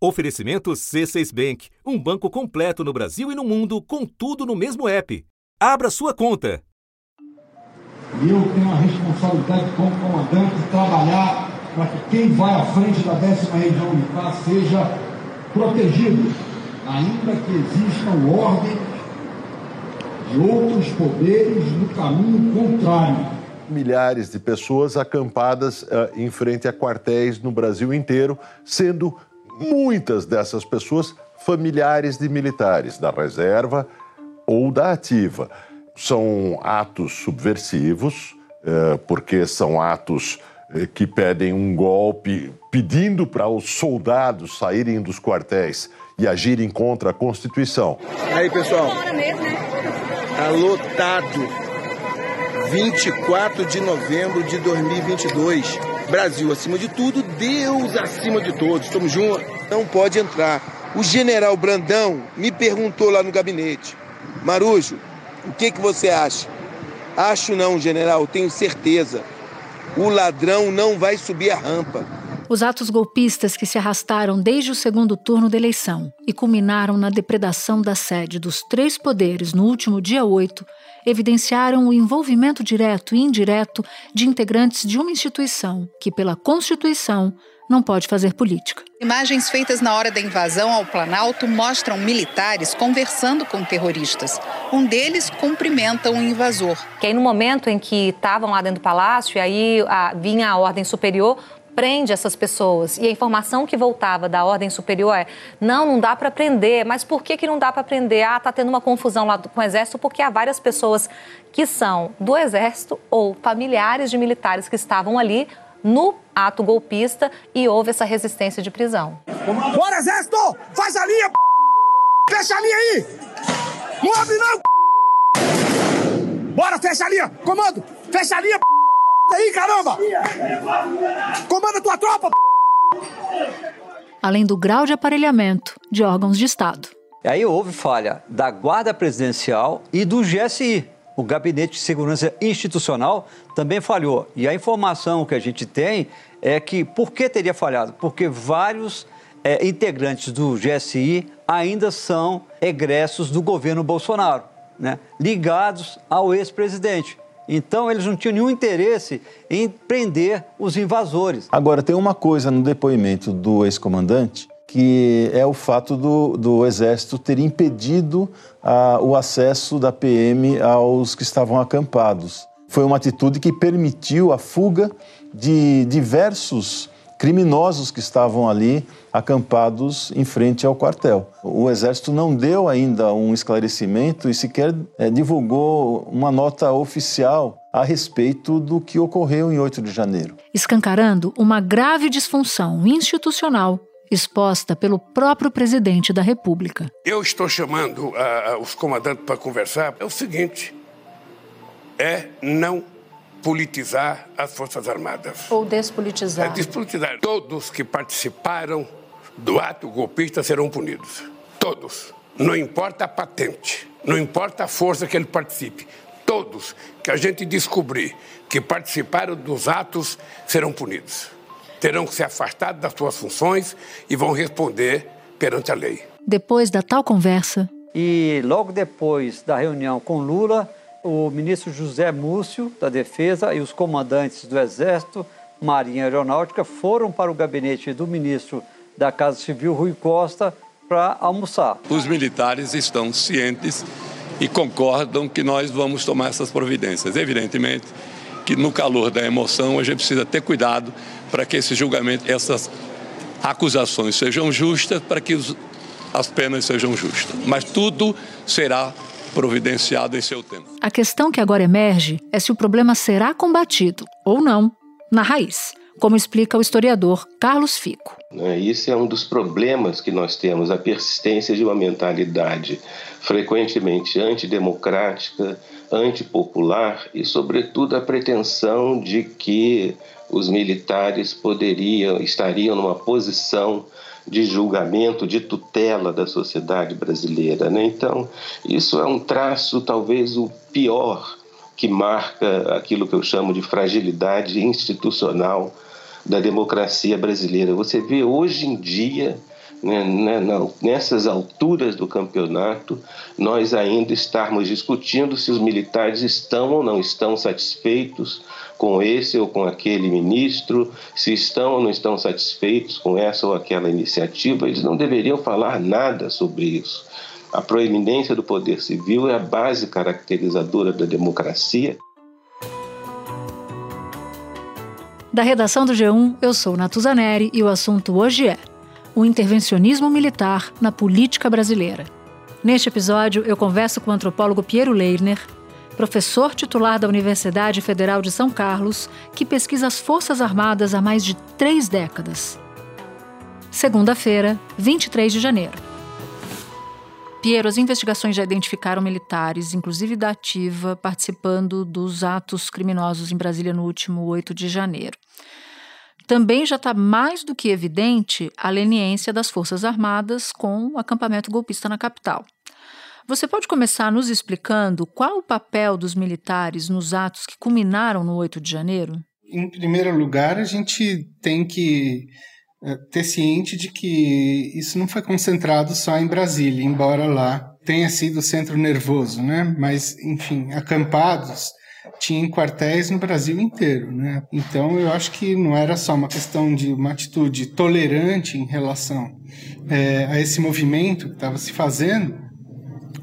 Oferecimento C6 Bank, um banco completo no Brasil e no mundo, com tudo no mesmo app. Abra sua conta. E eu tenho a responsabilidade como comandante de trabalhar para que quem vai à frente da décima região militar seja protegido, ainda que existam ordens de outros poderes no caminho contrário milhares de pessoas acampadas uh, em frente a quartéis no Brasil inteiro, sendo muitas dessas pessoas familiares de militares da reserva ou da ativa. São atos subversivos, uh, porque são atos uh, que pedem um golpe, pedindo para os soldados saírem dos quartéis e agirem contra a Constituição. Aí, pessoal, tá lotado 24 de novembro de 2022. Brasil acima de tudo, Deus acima de todos. Estamos juntos. Não pode entrar. O general Brandão me perguntou lá no gabinete: Marujo, o que, que você acha? Acho não, general, tenho certeza. O ladrão não vai subir a rampa. Os atos golpistas que se arrastaram desde o segundo turno da eleição e culminaram na depredação da sede dos três poderes no último dia 8 evidenciaram o envolvimento direto e indireto de integrantes de uma instituição que, pela Constituição, não pode fazer política. Imagens feitas na hora da invasão ao Planalto mostram militares conversando com terroristas. Um deles cumprimenta o um invasor. Que aí no momento em que estavam lá dentro do palácio e aí a, vinha a ordem superior, prende essas pessoas. E a informação que voltava da ordem superior é: não, não dá para prender. Mas por que, que não dá para prender? Ah, tá tendo uma confusão lá com o exército porque há várias pessoas que são do exército ou familiares de militares que estavam ali no ato golpista e houve essa resistência de prisão. Bora, exército! Faz a linha! Fecha a linha aí! Move não! Bora, fecha a linha! Comando! Fecha a linha! Aí, caramba! Comanda tua tropa! Além do grau de aparelhamento de órgãos de Estado. Aí houve falha da Guarda Presidencial e do GSI. O Gabinete de Segurança Institucional também falhou. E a informação que a gente tem é que por que teria falhado? Porque vários é, integrantes do GSI ainda são egressos do governo Bolsonaro, né? ligados ao ex-presidente. Então, eles não tinham nenhum interesse em prender os invasores. Agora, tem uma coisa no depoimento do ex-comandante que é o fato do, do Exército ter impedido ah, o acesso da PM aos que estavam acampados. Foi uma atitude que permitiu a fuga de diversos criminosos que estavam ali acampados em frente ao quartel. O Exército não deu ainda um esclarecimento e sequer é, divulgou uma nota oficial a respeito do que ocorreu em 8 de janeiro. Escancarando uma grave disfunção institucional exposta pelo próprio presidente da República. Eu estou chamando uh, os comandantes para conversar. É o seguinte: é não politizar as Forças Armadas. Ou despolitizar. É despolitizar. Todos que participaram do ato golpista serão punidos. Todos. Não importa a patente, não importa a força que ele participe. Todos que a gente descobrir que participaram dos atos serão punidos. Terão que se afastar das suas funções e vão responder perante a lei. Depois da tal conversa. E logo depois da reunião com Lula, o ministro José Múcio, da Defesa, e os comandantes do Exército, Marinha e Aeronáutica foram para o gabinete do ministro da Casa Civil, Rui Costa, para almoçar. Os militares estão cientes e concordam que nós vamos tomar essas providências. Evidentemente que no calor da emoção a gente precisa ter cuidado para que esse julgamento, essas acusações sejam justas, para que os, as penas sejam justas. Mas tudo será providenciado em seu tempo. A questão que agora emerge é se o problema será combatido ou não na raiz, como explica o historiador Carlos Fico. Né, isso é um dos problemas que nós temos, a persistência de uma mentalidade frequentemente antidemocrática, antipopular e, sobretudo, a pretensão de que os militares poderiam, estariam numa posição de julgamento, de tutela da sociedade brasileira. Né? Então, isso é um traço, talvez o pior, que marca aquilo que eu chamo de fragilidade institucional da democracia brasileira. Você vê hoje em dia nessas alturas do campeonato, nós ainda estarmos discutindo se os militares estão ou não estão satisfeitos com esse ou com aquele ministro, se estão ou não estão satisfeitos com essa ou aquela iniciativa, eles não deveriam falar nada sobre isso. A proeminência do poder civil é a base caracterizadora da democracia. Da redação do G1, eu sou Natuzaneri e o assunto hoje é o intervencionismo militar na política brasileira. Neste episódio, eu converso com o antropólogo Piero Leirner, professor titular da Universidade Federal de São Carlos, que pesquisa as Forças Armadas há mais de três décadas. Segunda-feira, 23 de janeiro. Piero, as investigações já identificaram militares, inclusive da Ativa, participando dos atos criminosos em Brasília no último 8 de janeiro também já está mais do que evidente a leniência das Forças Armadas com o acampamento golpista na capital. Você pode começar nos explicando qual o papel dos militares nos atos que culminaram no 8 de janeiro? Em primeiro lugar, a gente tem que eh, ter ciente de que isso não foi concentrado só em Brasília, embora lá tenha sido o centro nervoso, né? Mas, enfim, acampados tinha quartéis no Brasil inteiro, né? Então eu acho que não era só uma questão de uma atitude tolerante em relação é, a esse movimento que estava se fazendo,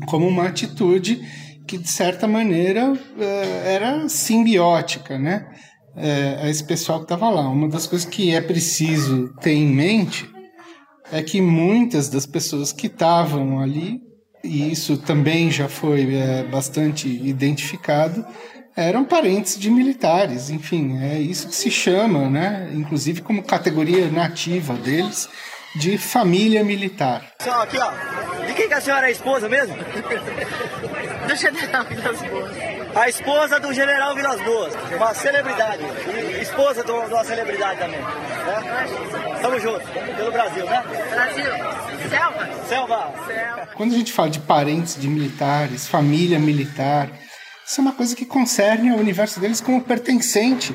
como uma atitude que de certa maneira é, era simbiótica, né? A esse pessoal que estava lá. Uma das coisas que é preciso ter em mente é que muitas das pessoas que estavam ali, e isso também já foi é, bastante identificado, eram parentes de militares, enfim, é isso que se chama, né, inclusive como categoria nativa deles, de família militar. Só aqui, ó, de quem que a senhora é esposa mesmo? Do general Vilas Boas. A esposa do general Vilas Boas, uma celebridade, e esposa de uma celebridade também. Né? Tamo juntos, pelo Brasil, né? Brasil, selva. Selva. Selva. Quando a gente fala de parentes de militares, família militar, isso é uma coisa que concerne ao universo deles como pertencente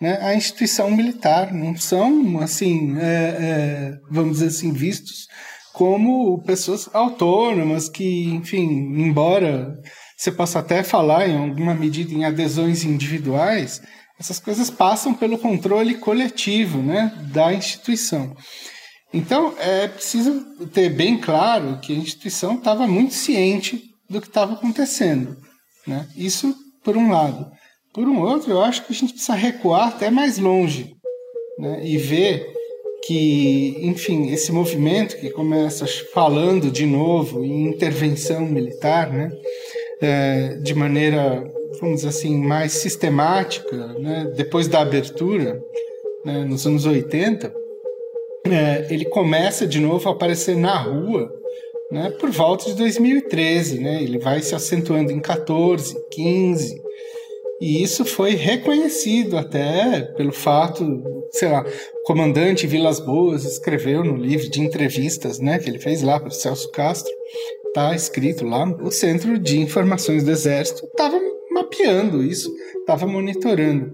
né, à instituição militar. Não são, assim, é, é, vamos dizer assim, vistos como pessoas autônomas que, enfim, embora você possa até falar em alguma medida em adesões individuais, essas coisas passam pelo controle coletivo né, da instituição. Então, é preciso ter bem claro que a instituição estava muito ciente do que estava acontecendo. Né? Isso por um lado. Por um outro, eu acho que a gente precisa recuar até mais longe né? e ver que, enfim, esse movimento que começa falando de novo em intervenção militar, né? É, de maneira, vamos dizer assim, mais sistemática, né? depois da abertura, né? nos anos 80, é, ele começa de novo a aparecer na rua né, por volta de 2013. Né? Ele vai se acentuando em 14, 15. E isso foi reconhecido até pelo fato, sei lá, o comandante Vilas Boas escreveu no livro de entrevistas né, que ele fez lá para o Celso Castro, está escrito lá, o Centro de Informações do Exército estava mapeando isso, estava monitorando.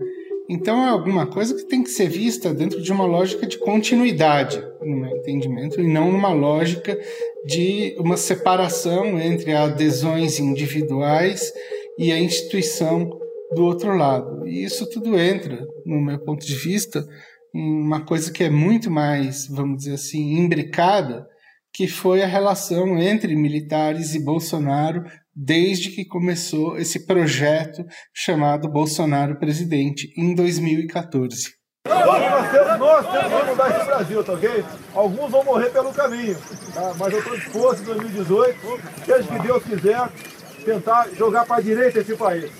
Então é alguma coisa que tem que ser vista dentro de uma lógica de continuidade, no meu entendimento, e não numa lógica de uma separação entre adesões individuais e a instituição do outro lado. E isso tudo entra, no meu ponto de vista, em uma coisa que é muito mais, vamos dizer assim, imbricada, que foi a relação entre militares e Bolsonaro desde que começou esse projeto chamado Bolsonaro Presidente em 2014. Nós temos, que mudar esse Brasil, tá ok? Alguns vão morrer pelo caminho, tá? mas eu estou disposto em 2018, seja que Deus quiser, tentar jogar para a direita esse país.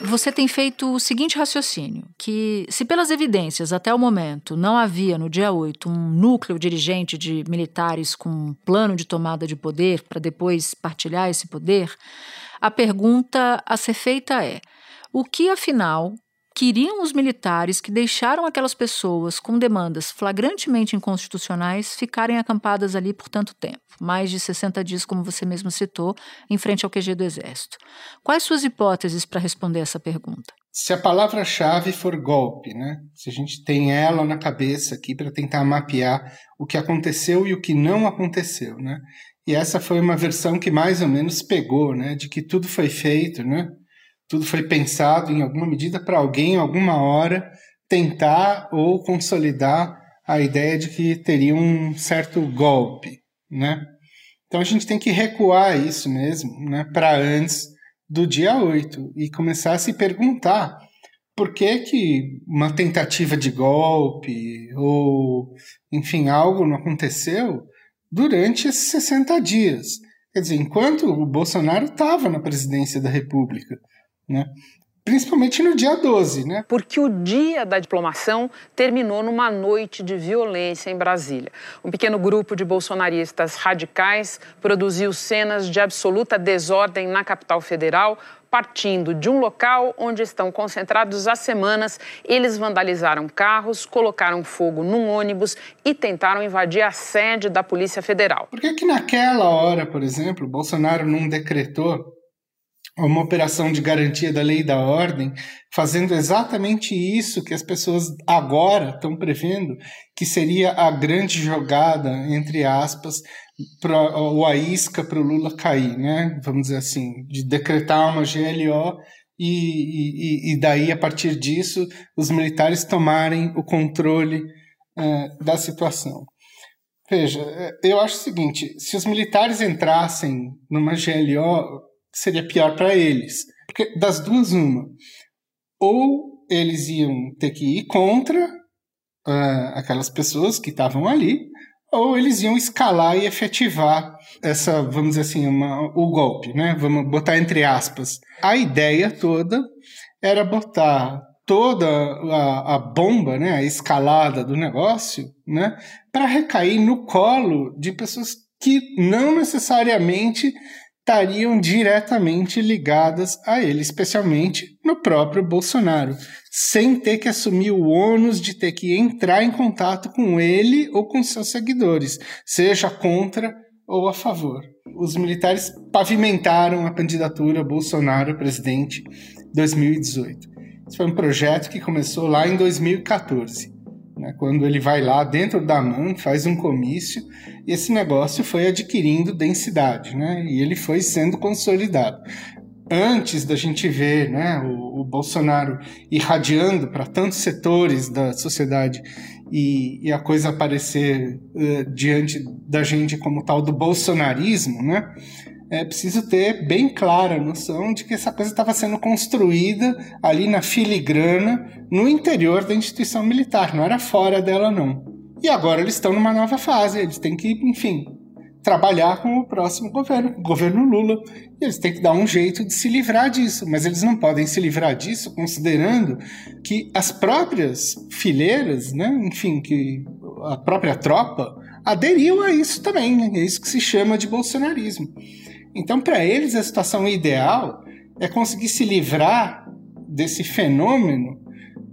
Você tem feito o seguinte raciocínio: que se pelas evidências até o momento não havia no dia 8 um núcleo dirigente de militares com um plano de tomada de poder para depois partilhar esse poder, a pergunta a ser feita é: o que afinal queriam os militares que deixaram aquelas pessoas com demandas flagrantemente inconstitucionais ficarem acampadas ali por tanto tempo, mais de 60 dias, como você mesmo citou, em frente ao QG do Exército. Quais suas hipóteses para responder essa pergunta? se a palavra-chave for golpe, né? Se a gente tem ela na cabeça aqui para tentar mapear o que aconteceu e o que não aconteceu, né? E essa foi uma versão que mais ou menos pegou, né? De que tudo foi feito, né? Tudo foi pensado em alguma medida para alguém, alguma hora, tentar ou consolidar a ideia de que teria um certo golpe, né? Então a gente tem que recuar isso mesmo, né? Para antes do dia 8 e começar a se perguntar por que, que uma tentativa de golpe ou, enfim, algo não aconteceu durante esses 60 dias. Quer dizer, enquanto o Bolsonaro estava na presidência da República. Né? principalmente no dia 12, né? Porque o dia da diplomação terminou numa noite de violência em Brasília. Um pequeno grupo de bolsonaristas radicais produziu cenas de absoluta desordem na capital federal, partindo de um local onde estão concentrados há semanas, eles vandalizaram carros, colocaram fogo num ônibus e tentaram invadir a sede da Polícia Federal. Por que que naquela hora, por exemplo, Bolsonaro não decretou uma operação de garantia da lei e da ordem, fazendo exatamente isso que as pessoas agora estão prevendo, que seria a grande jogada, entre aspas, pra, ou a isca para o Lula cair, né? vamos dizer assim, de decretar uma GLO e, e, e daí, a partir disso, os militares tomarem o controle uh, da situação. Veja, eu acho o seguinte: se os militares entrassem numa GLO, seria pior para eles. Porque das duas, uma. Ou eles iam ter que ir contra uh, aquelas pessoas que estavam ali, ou eles iam escalar e efetivar essa, vamos dizer assim, uma, o golpe, né? Vamos botar entre aspas. A ideia toda era botar toda a, a bomba, né, a escalada do negócio, né, para recair no colo de pessoas que não necessariamente estariam diretamente ligadas a ele, especialmente no próprio Bolsonaro, sem ter que assumir o ônus de ter que entrar em contato com ele ou com seus seguidores, seja contra ou a favor. Os militares pavimentaram a candidatura Bolsonaro presidente 2018. Esse foi um projeto que começou lá em 2014 né? Quando ele vai lá dentro da MAN, faz um comício, e esse negócio foi adquirindo densidade, né? e ele foi sendo consolidado. Antes da gente ver né, o, o Bolsonaro irradiando para tantos setores da sociedade e, e a coisa aparecer uh, diante da gente como tal do bolsonarismo, né? É preciso ter bem clara a noção de que essa coisa estava sendo construída ali na filigrana, no interior da instituição militar, não era fora dela, não. E agora eles estão numa nova fase, eles têm que, enfim, trabalhar com o próximo governo, o governo Lula. E eles têm que dar um jeito de se livrar disso, mas eles não podem se livrar disso considerando que as próprias fileiras, né, enfim, que a própria tropa aderiu a isso também. É isso que se chama de bolsonarismo. Então, para eles, a situação ideal é conseguir se livrar desse fenômeno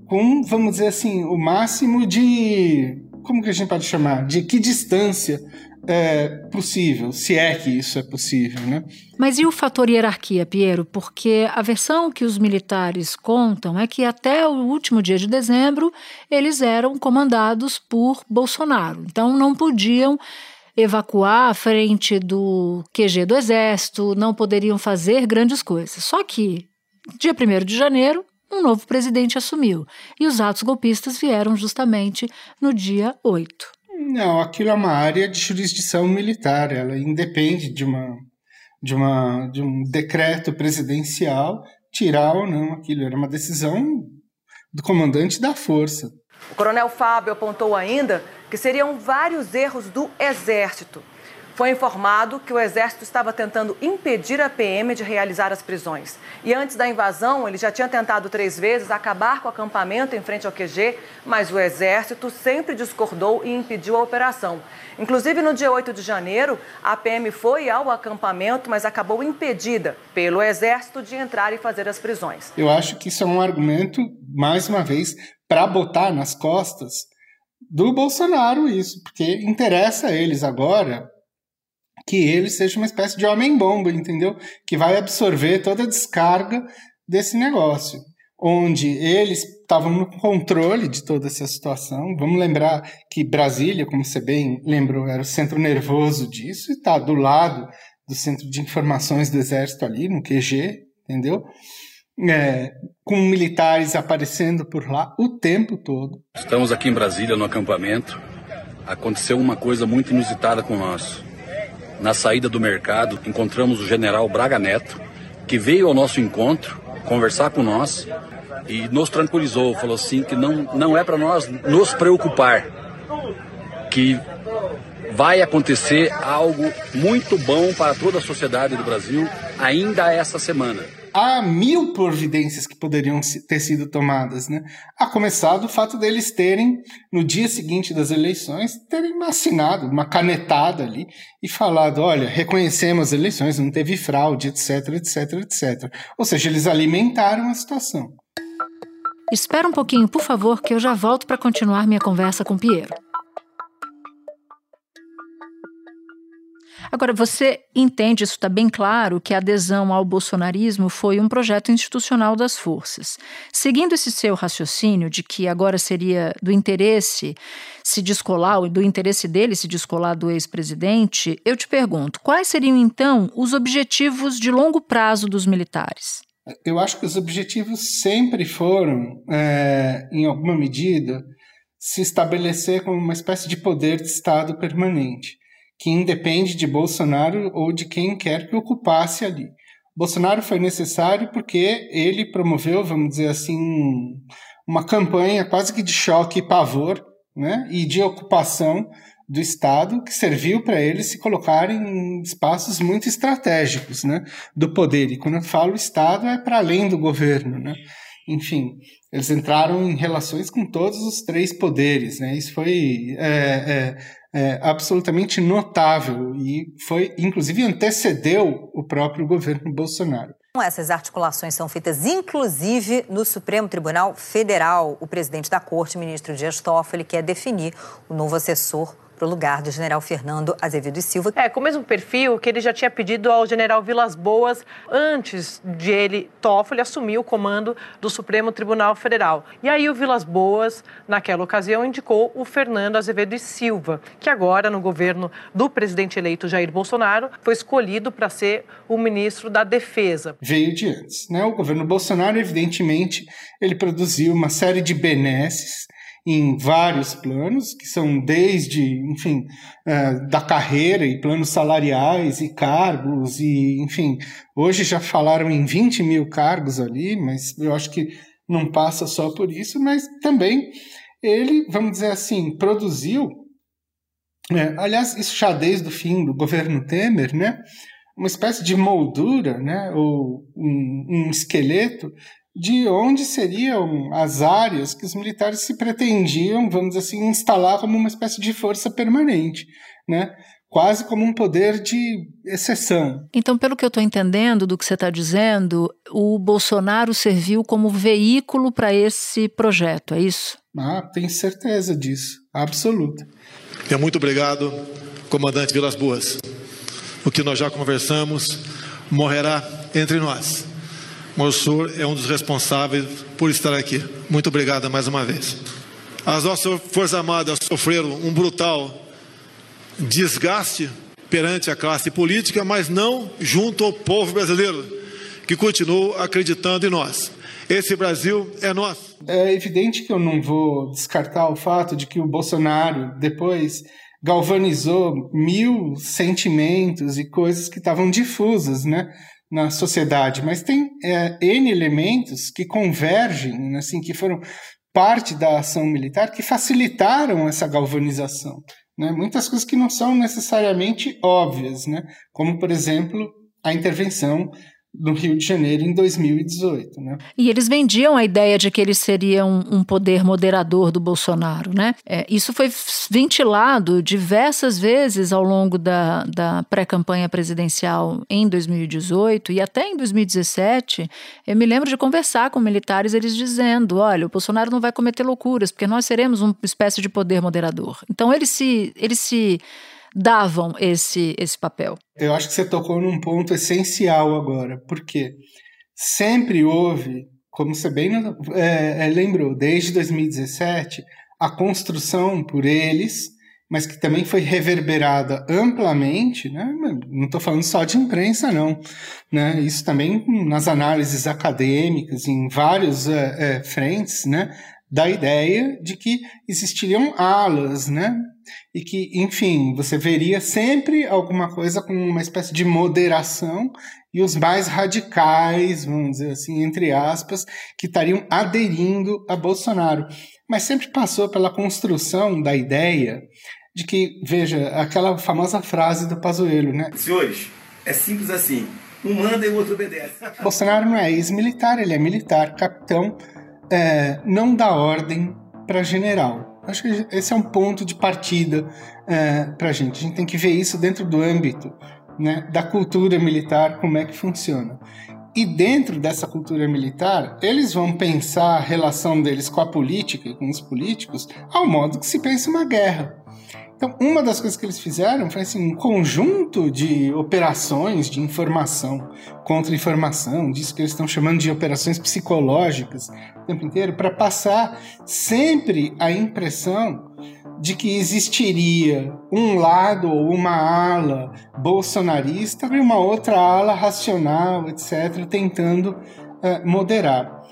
com, vamos dizer assim, o máximo de. Como que a gente pode chamar? De que distância é possível, se é que isso é possível, né? Mas e o fator hierarquia, Piero? Porque a versão que os militares contam é que até o último dia de dezembro eles eram comandados por Bolsonaro. Então não podiam evacuar a frente do QG do Exército, não poderiam fazer grandes coisas. Só que, dia 1 de janeiro, um novo presidente assumiu e os atos golpistas vieram justamente no dia 8. Não, aquilo é uma área de jurisdição militar, ela independe de uma de uma de um decreto presidencial tirar ou não aquilo, era uma decisão do comandante da força. O coronel Fábio apontou ainda que seriam vários erros do Exército. Foi informado que o Exército estava tentando impedir a PM de realizar as prisões. E antes da invasão, ele já tinha tentado três vezes acabar com o acampamento em frente ao QG, mas o Exército sempre discordou e impediu a operação. Inclusive, no dia 8 de janeiro, a PM foi ao acampamento, mas acabou impedida pelo Exército de entrar e fazer as prisões. Eu acho que isso é um argumento, mais uma vez, para botar nas costas do Bolsonaro isso, porque interessa a eles agora que ele seja uma espécie de homem-bomba, entendeu? Que vai absorver toda a descarga desse negócio. onde eles estavam no controle de toda essa situação. Vamos lembrar que Brasília, como você bem lembrou, era o centro nervoso disso e está do lado do centro de informações do Exército ali, no QG, entendeu? É, com militares aparecendo por lá o tempo todo. Estamos aqui em Brasília, no acampamento. Aconteceu uma coisa muito inusitada com nós. Na saída do mercado, encontramos o general Braga Neto, que veio ao nosso encontro conversar com nós e nos tranquilizou, falou assim que não, não é para nós nos preocupar, que vai acontecer algo muito bom para toda a sociedade do Brasil ainda essa semana há mil providências que poderiam ter sido tomadas, né? A começar do fato deles terem, no dia seguinte das eleições, terem assinado uma canetada ali e falado, olha, reconhecemos as eleições, não teve fraude, etc, etc, etc. Ou seja, eles alimentaram a situação. Espera um pouquinho, por favor, que eu já volto para continuar minha conversa com Piero. Agora, você entende, isso está bem claro, que a adesão ao bolsonarismo foi um projeto institucional das forças. Seguindo esse seu raciocínio de que agora seria do interesse se descolar, do interesse dele se descolar do ex-presidente, eu te pergunto, quais seriam então os objetivos de longo prazo dos militares? Eu acho que os objetivos sempre foram, é, em alguma medida, se estabelecer como uma espécie de poder de Estado permanente que independe de Bolsonaro ou de quem quer que ocupasse ali. Bolsonaro foi necessário porque ele promoveu, vamos dizer assim, uma campanha quase que de choque e pavor, né, e de ocupação do Estado que serviu para eles se colocarem em espaços muito estratégicos, né, do poder. E quando eu falo Estado é para além do governo, né. Enfim, eles entraram em relações com todos os três poderes, né. Isso foi é, é, é, absolutamente notável e foi, inclusive, antecedeu o próprio governo Bolsonaro. Essas articulações são feitas, inclusive, no Supremo Tribunal Federal. O presidente da corte, ministro Dias Toffoli, quer definir o novo assessor para o lugar do general Fernando Azevedo e Silva. É, com o mesmo perfil que ele já tinha pedido ao general Vilas Boas antes de ele, Toffoli, assumir o comando do Supremo Tribunal Federal. E aí o Vilas Boas, naquela ocasião, indicou o Fernando Azevedo e Silva, que agora, no governo do presidente eleito Jair Bolsonaro, foi escolhido para ser o ministro da Defesa. Veio de antes. Né? O governo Bolsonaro, evidentemente, ele produziu uma série de benesses em vários planos, que são desde, enfim, uh, da carreira e planos salariais e cargos, e, enfim, hoje já falaram em 20 mil cargos ali, mas eu acho que não passa só por isso, mas também ele, vamos dizer assim, produziu, né, aliás, isso já desde o fim do governo Temer, né, uma espécie de moldura, né, ou um, um esqueleto de onde seriam as áreas que os militares se pretendiam, vamos dizer assim, instalar como uma espécie de força permanente, né? quase como um poder de exceção. Então, pelo que eu estou entendendo do que você está dizendo, o Bolsonaro serviu como veículo para esse projeto, é isso? Ah, tenho certeza disso, absoluta. É muito obrigado, comandante Vilas Boas. O que nós já conversamos morrerá entre nós. Morsur é um dos responsáveis por estar aqui. Muito obrigado mais uma vez. As nossas Forças Armadas sofreram um brutal desgaste perante a classe política, mas não junto ao povo brasileiro, que continua acreditando em nós. Esse Brasil é nosso. É evidente que eu não vou descartar o fato de que o Bolsonaro depois galvanizou mil sentimentos e coisas que estavam difusas, né? Na sociedade, mas tem é, N elementos que convergem, assim, que foram parte da ação militar, que facilitaram essa galvanização. Né? Muitas coisas que não são necessariamente óbvias, né? como, por exemplo, a intervenção no Rio de Janeiro em 2018. Né? E eles vendiam a ideia de que ele seria um, um poder moderador do Bolsonaro. Né? É, isso foi ventilado diversas vezes ao longo da, da pré-campanha presidencial em 2018 e até em 2017. Eu me lembro de conversar com militares, eles dizendo: olha, o Bolsonaro não vai cometer loucuras, porque nós seremos uma espécie de poder moderador. Então eles se. Eles se davam esse, esse papel. Eu acho que você tocou num ponto essencial agora, porque sempre houve como você bem é, é, lembrou, desde 2017, a construção por eles, mas que também foi reverberada amplamente, né? não estou falando só de imprensa, não. Né? Isso também nas análises acadêmicas, em vários é, é, frentes, né? da ideia de que existiriam alas, né? E que, enfim, você veria sempre alguma coisa com uma espécie de moderação e os mais radicais, vamos dizer assim, entre aspas, que estariam aderindo a Bolsonaro. Mas sempre passou pela construção da ideia de que, veja, aquela famosa frase do Pazuello, né? Senhores, é simples assim. Um manda e o outro obedece. Bolsonaro não é ex-militar, ele é militar, capitão, é, não dá ordem para general. Acho que esse é um ponto de partida é, para a gente. A gente tem que ver isso dentro do âmbito né, da cultura militar, como é que funciona. E dentro dessa cultura militar, eles vão pensar a relação deles com a política e com os políticos ao modo que se pensa uma guerra. Então, uma das coisas que eles fizeram foi assim, um conjunto de operações de informação, contra-informação, disso que eles estão chamando de operações psicológicas o tempo inteiro, para passar sempre a impressão de que existiria um lado ou uma ala bolsonarista e uma outra ala racional, etc., tentando uh, moderar.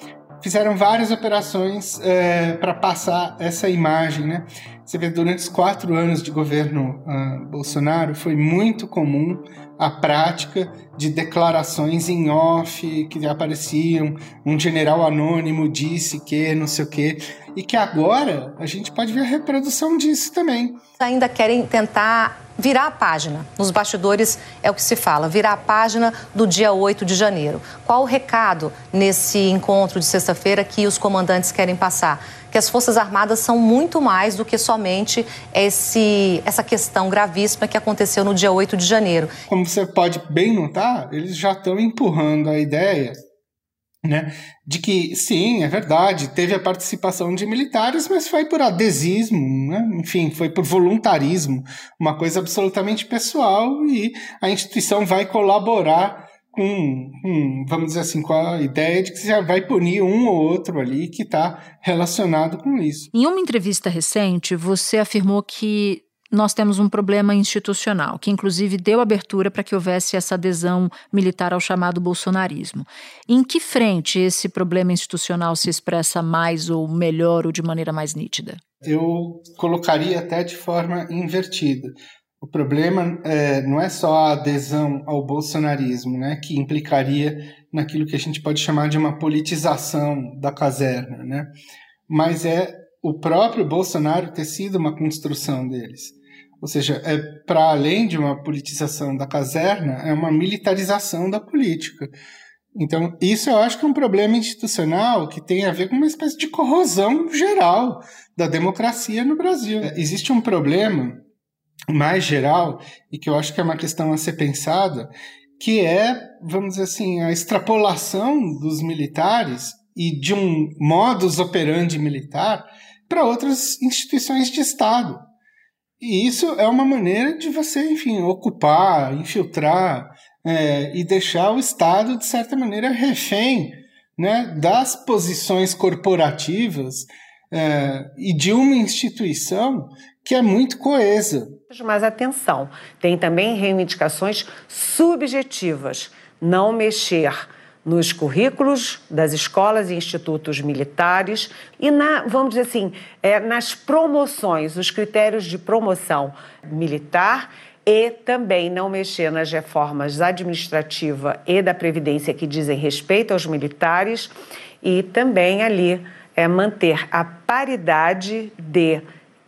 Fizeram várias operações uh, para passar essa imagem, né? Você vê, durante os quatro anos de governo uh, Bolsonaro, foi muito comum a prática de declarações em off que apareciam. Um general anônimo disse que, não sei o quê. E que agora a gente pode ver a reprodução disso também. Ainda querem tentar virar a página. Nos bastidores é o que se fala, virar a página do dia 8 de janeiro. Qual o recado nesse encontro de sexta-feira que os comandantes querem passar? Que as Forças Armadas são muito mais do que somente esse, essa questão gravíssima que aconteceu no dia 8 de janeiro. Como você pode bem notar, eles já estão empurrando a ideia né? De que sim, é verdade, teve a participação de militares, mas foi por adesismo, né? enfim, foi por voluntarismo, uma coisa absolutamente pessoal e a instituição vai colaborar com, com vamos dizer assim, com a ideia de que você vai punir um ou outro ali que está relacionado com isso. Em uma entrevista recente, você afirmou que nós temos um problema institucional, que inclusive deu abertura para que houvesse essa adesão militar ao chamado bolsonarismo. Em que frente esse problema institucional se expressa mais ou melhor ou de maneira mais nítida? Eu colocaria até de forma invertida. O problema é, não é só a adesão ao bolsonarismo, né, que implicaria naquilo que a gente pode chamar de uma politização da caserna, né, mas é o próprio Bolsonaro ter sido uma construção deles. Ou seja, é para além de uma politização da caserna, é uma militarização da política. Então, isso eu acho que é um problema institucional que tem a ver com uma espécie de corrosão geral da democracia no Brasil. É, existe um problema mais geral e que eu acho que é uma questão a ser pensada, que é, vamos dizer assim, a extrapolação dos militares e de um modus operandi militar para outras instituições de Estado. E isso é uma maneira de você, enfim, ocupar, infiltrar é, e deixar o Estado, de certa maneira, refém né, das posições corporativas é, e de uma instituição que é muito coesa. Mas atenção, tem também reivindicações subjetivas. Não mexer nos currículos das escolas e institutos militares e na, vamos dizer assim, é, nas promoções, os critérios de promoção militar e também não mexer nas reformas administrativa e da previdência que dizem respeito aos militares e também ali é manter a paridade de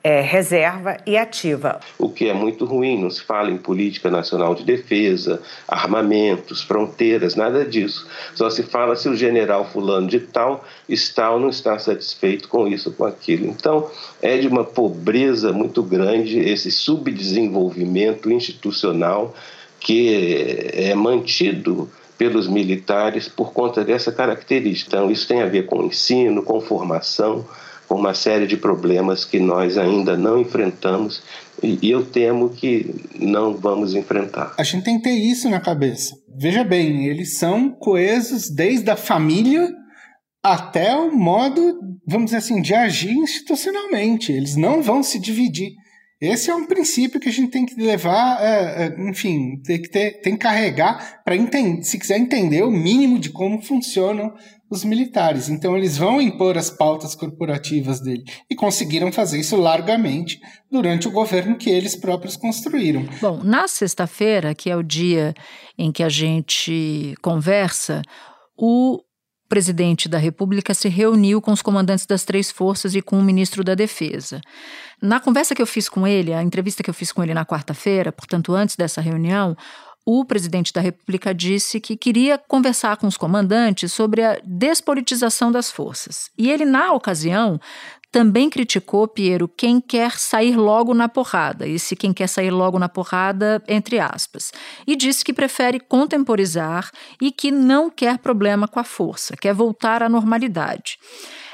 é, reserva e ativa. O que é muito ruim, não se fala em política nacional de defesa, armamentos, fronteiras, nada disso. Só se fala se o general fulano de tal está ou não está satisfeito com isso, com aquilo. Então, é de uma pobreza muito grande esse subdesenvolvimento institucional que é mantido pelos militares por conta dessa característica. Então, isso tem a ver com ensino, com formação, por uma série de problemas que nós ainda não enfrentamos e eu temo que não vamos enfrentar. A gente tem que ter isso na cabeça. Veja bem, eles são coesos desde a família até o modo, vamos dizer assim, de agir institucionalmente. Eles não vão se dividir. Esse é um princípio que a gente tem que levar, é, é, enfim, tem que, ter, tem que carregar para se quiser entender o mínimo de como funcionam os militares. Então eles vão impor as pautas corporativas dele e conseguiram fazer isso largamente durante o governo que eles próprios construíram. Bom, na sexta-feira, que é o dia em que a gente conversa, o presidente da República se reuniu com os comandantes das três forças e com o ministro da Defesa. Na conversa que eu fiz com ele, a entrevista que eu fiz com ele na quarta-feira, portanto, antes dessa reunião, o presidente da República disse que queria conversar com os comandantes sobre a despolitização das forças. E ele, na ocasião, também criticou, Piero, quem quer sair logo na porrada, esse quem quer sair logo na porrada, entre aspas, e disse que prefere contemporizar e que não quer problema com a força, quer voltar à normalidade.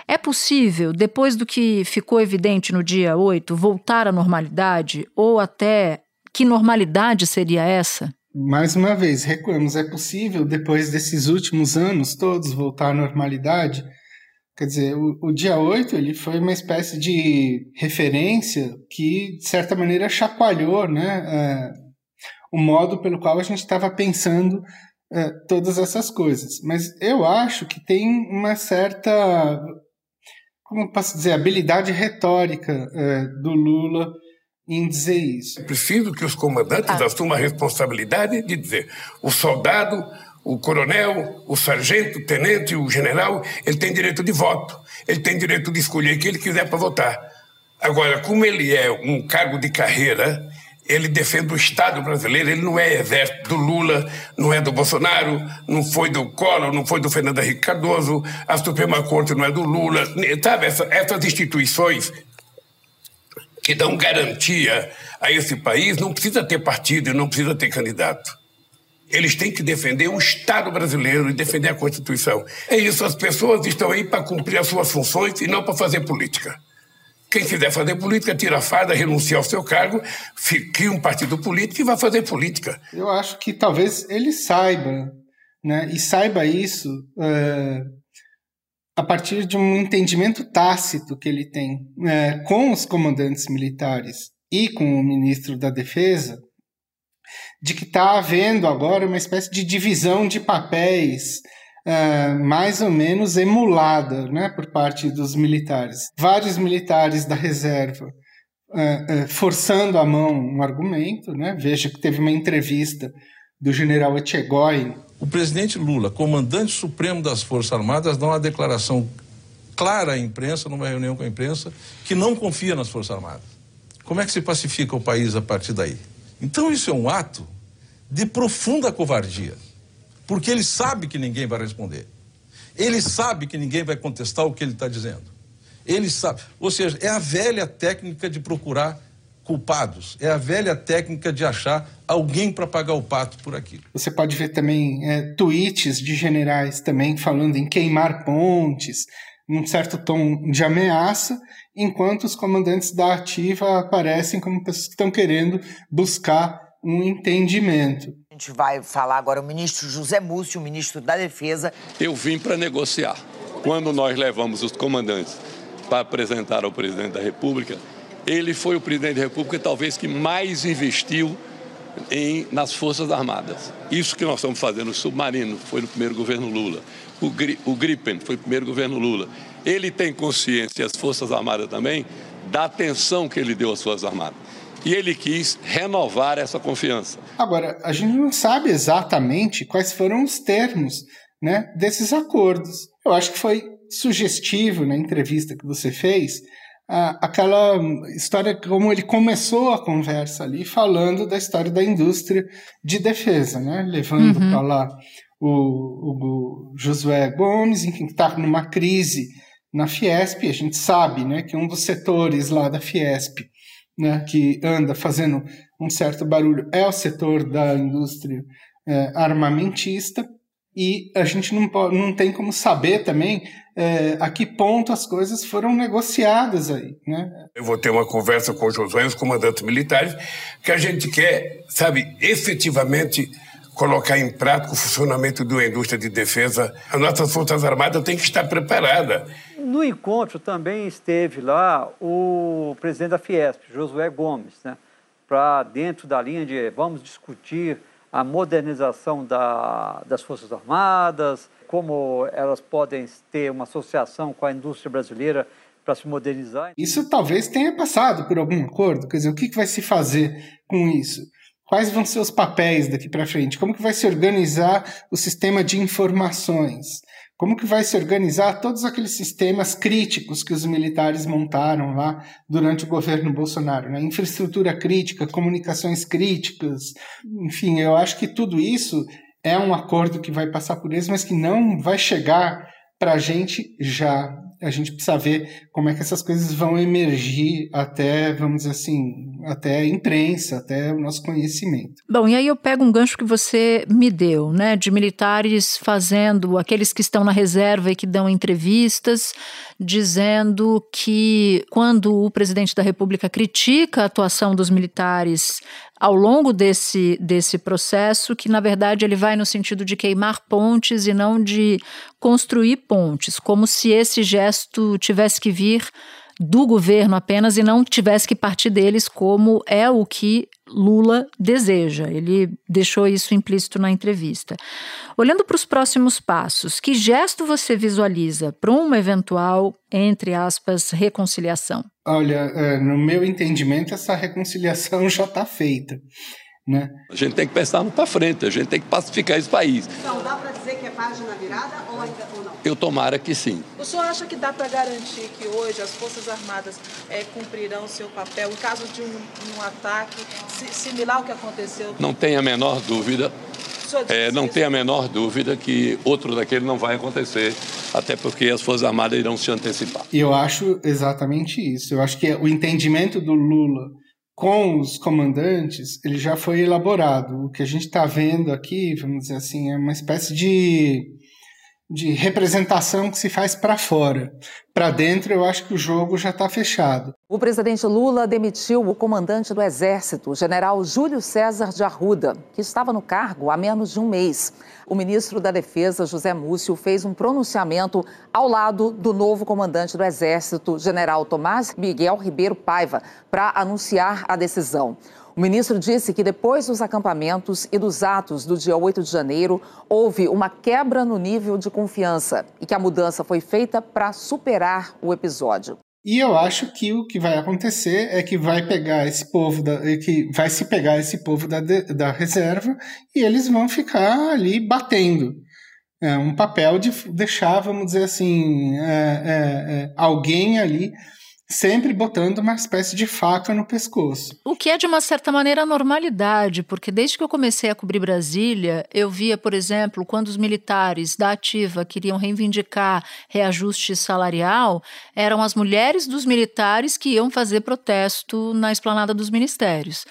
É possível, depois do que ficou evidente no dia 8, voltar à normalidade? Ou até que normalidade seria essa? Mais uma vez, recuamos, é possível, depois desses últimos anos todos, voltar à normalidade? Quer dizer, o, o, dia 8 ele foi uma espécie de referência que, de certa maneira, chacoalhou né, é, o modo pelo qual a gente estava pensando é, todas essas coisas. Mas eu acho que tem uma certa, como posso dizer, habilidade retórica é, do Lula em dizer isso. É preciso que os comandantes ah. assumam a responsabilidade de dizer: o soldado, o coronel, o sargento, o tenente, o general, ele tem direito de voto, ele tem direito de escolher quem ele quiser para votar. Agora, como ele é um cargo de carreira, ele defende o Estado brasileiro, ele não é exército do Lula, não é do Bolsonaro, não foi do Collor, não foi do Fernando Henrique Cardoso, a Suprema Corte não é do Lula, sabe, essa, essas instituições que dão garantia a esse país, não precisa ter partido e não precisa ter candidato. Eles têm que defender o Estado brasileiro e defender a Constituição. É isso, as pessoas estão aí para cumprir as suas funções e não para fazer política. Quem quiser fazer política, tira a farda, renuncia ao seu cargo, cria um partido político e vai fazer política. Eu acho que talvez ele saiba, né? E saiba isso uh, a partir de um entendimento tácito que ele tem uh, com os comandantes militares e com o ministro da Defesa, de que está havendo agora uma espécie de divisão de papéis uh, mais ou menos emulada né, por parte dos militares. Vários militares da reserva uh, uh, forçando a mão um argumento. Né? Veja que teve uma entrevista do general Echegói. O presidente Lula, comandante supremo das Forças Armadas, dá uma declaração clara à imprensa, numa reunião com a imprensa, que não confia nas Forças Armadas. Como é que se pacifica o país a partir daí? Então isso é um ato de profunda covardia, porque ele sabe que ninguém vai responder. Ele sabe que ninguém vai contestar o que ele está dizendo. Ele sabe. Ou seja, é a velha técnica de procurar culpados. É a velha técnica de achar alguém para pagar o pato por aquilo. Você pode ver também é, tweets de generais também falando em queimar pontes, num certo tom de ameaça, enquanto os comandantes da ativa aparecem como pessoas que estão querendo buscar um entendimento. A gente vai falar agora o ministro José Múcio, o ministro da Defesa. Eu vim para negociar. Quando nós levamos os comandantes para apresentar ao presidente da República, ele foi o presidente da República talvez que mais investiu em, nas Forças Armadas. Isso que nós estamos fazendo, o submarino foi no primeiro governo Lula, o, Gri, o Gripen foi no primeiro governo Lula. Ele tem consciência, e as Forças Armadas também, da atenção que ele deu às Forças Armadas. E ele quis renovar essa confiança. Agora, a gente não sabe exatamente quais foram os termos né, desses acordos. Eu acho que foi sugestivo na entrevista que você fez aquela história como ele começou a conversa ali falando da história da indústria de defesa, né? levando uhum. para lá o, o, Josué Gomes, que está numa crise na Fiesp. A gente sabe né, que um dos setores lá da Fiesp né, que anda fazendo um certo barulho é o setor da indústria é, armamentista. E a gente não, pode, não tem como saber também é, a que ponto as coisas foram negociadas aí. Né? Eu vou ter uma conversa com o Josué os comandantes militares, que a gente quer, sabe, efetivamente colocar em prática o funcionamento de uma indústria de defesa. As nossas Forças Armadas têm que estar preparadas. No encontro também esteve lá o presidente da Fiesp, Josué Gomes, né? para dentro da linha de vamos discutir a modernização da, das Forças Armadas, como elas podem ter uma associação com a indústria brasileira para se modernizar. Isso talvez tenha passado por algum acordo, quer dizer, o que, que vai se fazer com isso? Quais vão ser os papéis daqui para frente? Como que vai se organizar o sistema de informações? Como que vai se organizar todos aqueles sistemas críticos que os militares montaram lá durante o governo Bolsonaro? Né? Infraestrutura crítica, comunicações críticas, enfim, eu acho que tudo isso é um acordo que vai passar por eles, mas que não vai chegar para a gente já a gente precisa ver como é que essas coisas vão emergir até, vamos dizer assim, até a imprensa, até o nosso conhecimento. Bom, e aí eu pego um gancho que você me deu, né, de militares fazendo, aqueles que estão na reserva e que dão entrevistas, dizendo que quando o presidente da República critica a atuação dos militares ao longo desse, desse processo, que na verdade ele vai no sentido de queimar pontes e não de construir pontes, como se esse gesto tivesse que vir do governo apenas e não tivesse que partir deles, como é o que Lula deseja. Ele deixou isso implícito na entrevista. Olhando para os próximos passos, que gesto você visualiza para uma eventual, entre aspas, reconciliação? Olha, é, no meu entendimento, essa reconciliação já está feita. Né? A gente tem que pensar para frente, a gente tem que pacificar esse país. Então, dá para dizer que é página virada ou ainda não? Eu tomara que sim. O senhor acha que dá para garantir que hoje as Forças Armadas é, cumprirão seu papel em caso de um, um ataque similar ao que aconteceu? Não tem a menor dúvida. É, não tem a menor dúvida que outro daquele não vai acontecer, até porque as Forças Armadas irão se antecipar. E eu acho exatamente isso. Eu acho que o entendimento do Lula com os comandantes, ele já foi elaborado. O que a gente está vendo aqui, vamos dizer assim, é uma espécie de de representação que se faz para fora. Para dentro, eu acho que o jogo já está fechado. O presidente Lula demitiu o comandante do Exército, general Júlio César de Arruda, que estava no cargo há menos de um mês. O ministro da Defesa, José Múcio, fez um pronunciamento ao lado do novo comandante do Exército, general Tomás Miguel Ribeiro Paiva, para anunciar a decisão. O ministro disse que depois dos acampamentos e dos atos do dia 8 de janeiro, houve uma quebra no nível de confiança e que a mudança foi feita para superar o episódio. E eu acho que o que vai acontecer é que vai pegar esse povo da, que vai se pegar esse povo da, da reserva e eles vão ficar ali batendo. É um papel de deixar, vamos dizer assim, é, é, é, alguém ali sempre botando uma espécie de faca no pescoço. O que é, de uma certa maneira, a normalidade, porque desde que eu comecei a cobrir Brasília, eu via, por exemplo, quando os militares da ativa queriam reivindicar reajuste salarial, eram as mulheres dos militares que iam fazer protesto na esplanada dos ministérios.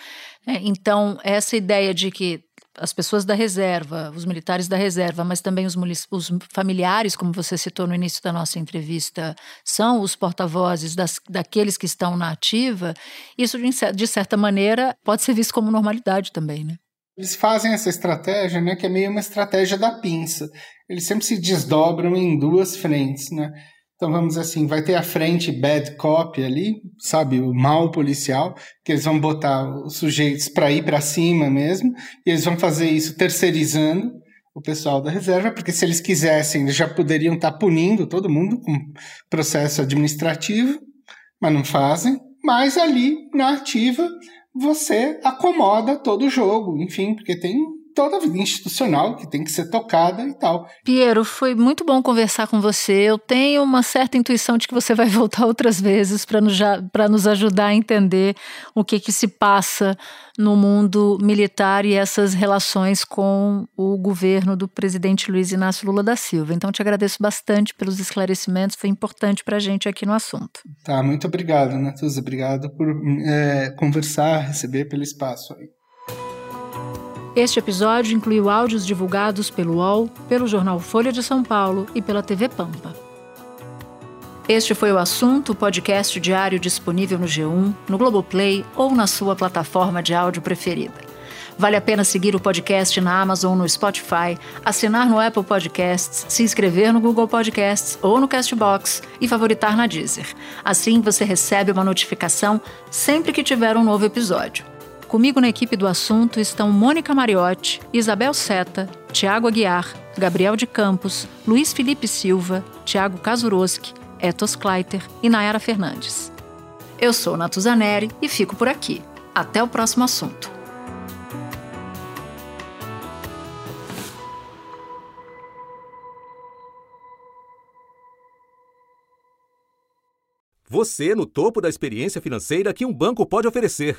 É, então, essa ideia de que as pessoas da reserva, os militares da reserva, mas também os, os familiares, como você citou no início da nossa entrevista, são os porta-vozes daqueles que estão na ativa, isso, de certa maneira, pode ser visto como normalidade também, né? Eles fazem essa estratégia, né, que é meio uma estratégia da pinça. Eles sempre se desdobram em duas frentes, né? Então vamos assim, vai ter a frente bad cop ali, sabe, o mal policial, que eles vão botar os sujeitos para ir para cima mesmo, e eles vão fazer isso terceirizando o pessoal da reserva, porque se eles quisessem, eles já poderiam estar tá punindo todo mundo com processo administrativo, mas não fazem. Mas ali na ativa você acomoda todo o jogo, enfim, porque tem toda a vida institucional que tem que ser tocada e tal. Piero, foi muito bom conversar com você. Eu tenho uma certa intuição de que você vai voltar outras vezes para nos, nos ajudar a entender o que, que se passa no mundo militar e essas relações com o governo do presidente Luiz Inácio Lula da Silva. Então, te agradeço bastante pelos esclarecimentos, foi importante para a gente aqui no assunto. Tá, muito obrigado, Natuza. Obrigado por é, conversar, receber pelo espaço aí. Este episódio incluiu áudios divulgados pelo UOL, pelo jornal Folha de São Paulo e pela TV Pampa. Este foi o assunto, podcast diário disponível no G1, no Globoplay ou na sua plataforma de áudio preferida. Vale a pena seguir o podcast na Amazon, no Spotify, assinar no Apple Podcasts, se inscrever no Google Podcasts ou no Castbox e favoritar na Deezer. Assim você recebe uma notificação sempre que tiver um novo episódio. Comigo na equipe do assunto estão Mônica Mariotti, Isabel Seta, Tiago Aguiar, Gabriel de Campos, Luiz Felipe Silva, Tiago Kazuroski, Etos Kleiter e Nayara Fernandes. Eu sou Natuzaneri e fico por aqui. Até o próximo assunto. Você no topo da experiência financeira que um banco pode oferecer.